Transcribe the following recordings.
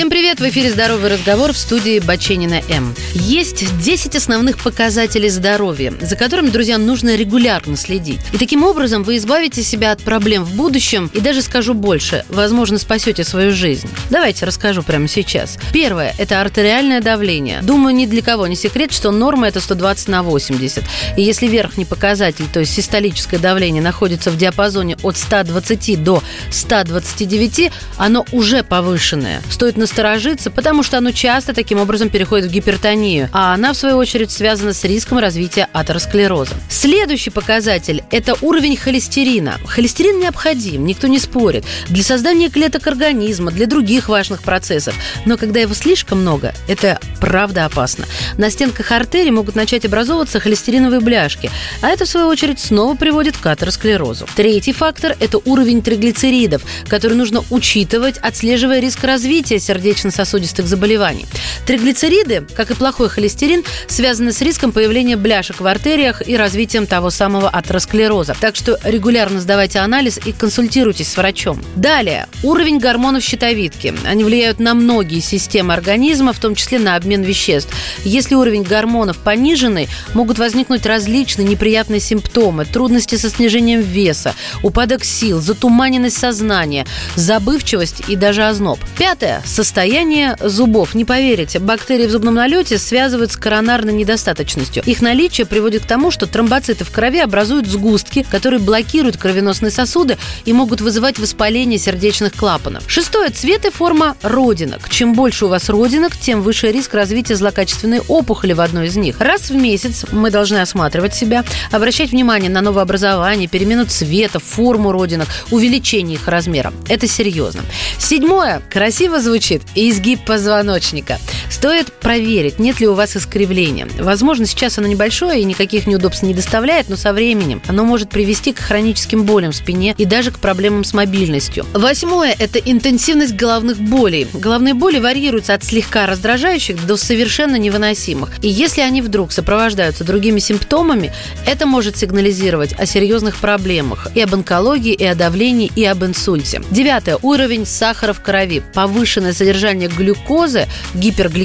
Всем привет! В эфире «Здоровый разговор» в студии Баченина М. Есть 10 основных показателей здоровья, за которыми, друзья, нужно регулярно следить. И таким образом вы избавите себя от проблем в будущем и даже скажу больше, возможно, спасете свою жизнь. Давайте расскажу прямо сейчас. Первое – это артериальное давление. Думаю, ни для кого не секрет, что норма – это 120 на 80. И если верхний показатель, то есть систолическое давление, находится в диапазоне от 120 до 129, оно уже повышенное. Стоит насторожиться, потому что оно часто таким образом переходит в гипертонию, а она, в свою очередь, связана с риском развития атеросклероза. Следующий показатель – это уровень холестерина. Холестерин необходим, никто не спорит, для создания клеток организма, для других важных процессов. Но когда его слишком много, это правда опасно. На стенках артерий могут начать образовываться холестериновые бляшки, а это, в свою очередь, снова приводит к атеросклерозу. Третий фактор – это уровень триглицеридов, который нужно учитывать, отслеживая риск развития сердечно-сосудистых заболеваний. Триглицериды, как и плохой холестерин, связаны с риском появления бляшек в артериях и развитием того самого атеросклероза. Так что регулярно сдавайте анализ и консультируйтесь с врачом. Далее, уровень гормонов щитовидки. Они влияют на многие системы организма, в том числе на обмен веществ. Если уровень гормонов пониженный, могут возникнуть различные неприятные симптомы, трудности со снижением веса, упадок сил, затуманенность сознания, забывчивость и даже озноб. Пятое Состояние зубов. Не поверите, бактерии в зубном налете связывают с коронарной недостаточностью. Их наличие приводит к тому, что тромбоциты в крови образуют сгустки, которые блокируют кровеносные сосуды и могут вызывать воспаление сердечных клапанов. Шестое. Цвет и форма родинок. Чем больше у вас родинок, тем выше риск развития злокачественной опухоли в одной из них. Раз в месяц мы должны осматривать себя, обращать внимание на новообразование, перемену цвета, форму родинок, увеличение их размера. Это серьезно. Седьмое. Красиво звучит звучит изгиб позвоночника. Стоит проверить, нет ли у вас искривления. Возможно, сейчас оно небольшое и никаких неудобств не доставляет, но со временем оно может привести к хроническим болям в спине и даже к проблемам с мобильностью. Восьмое – это интенсивность головных болей. Головные боли варьируются от слегка раздражающих до совершенно невыносимых. И если они вдруг сопровождаются другими симптомами, это может сигнализировать о серьезных проблемах и об онкологии, и о давлении, и об инсульте. Девятое – уровень сахара в крови. Повышенное содержание глюкозы, гипергликемия,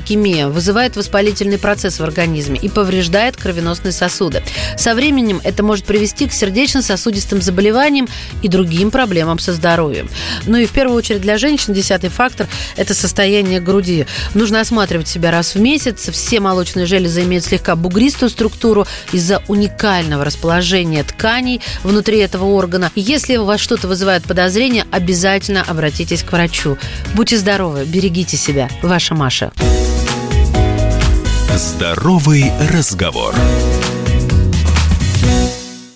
вызывает воспалительный процесс в организме и повреждает кровеносные сосуды. Со временем это может привести к сердечно-сосудистым заболеваниям и другим проблемам со здоровьем. Ну и в первую очередь для женщин десятый фактор – это состояние груди. Нужно осматривать себя раз в месяц. Все молочные железы имеют слегка бугристую структуру из-за уникального расположения тканей внутри этого органа. Если у вас что-то вызывает подозрение, обязательно обратитесь к врачу. Будьте здоровы, берегите себя. Ваша Маша. Здоровый разговор.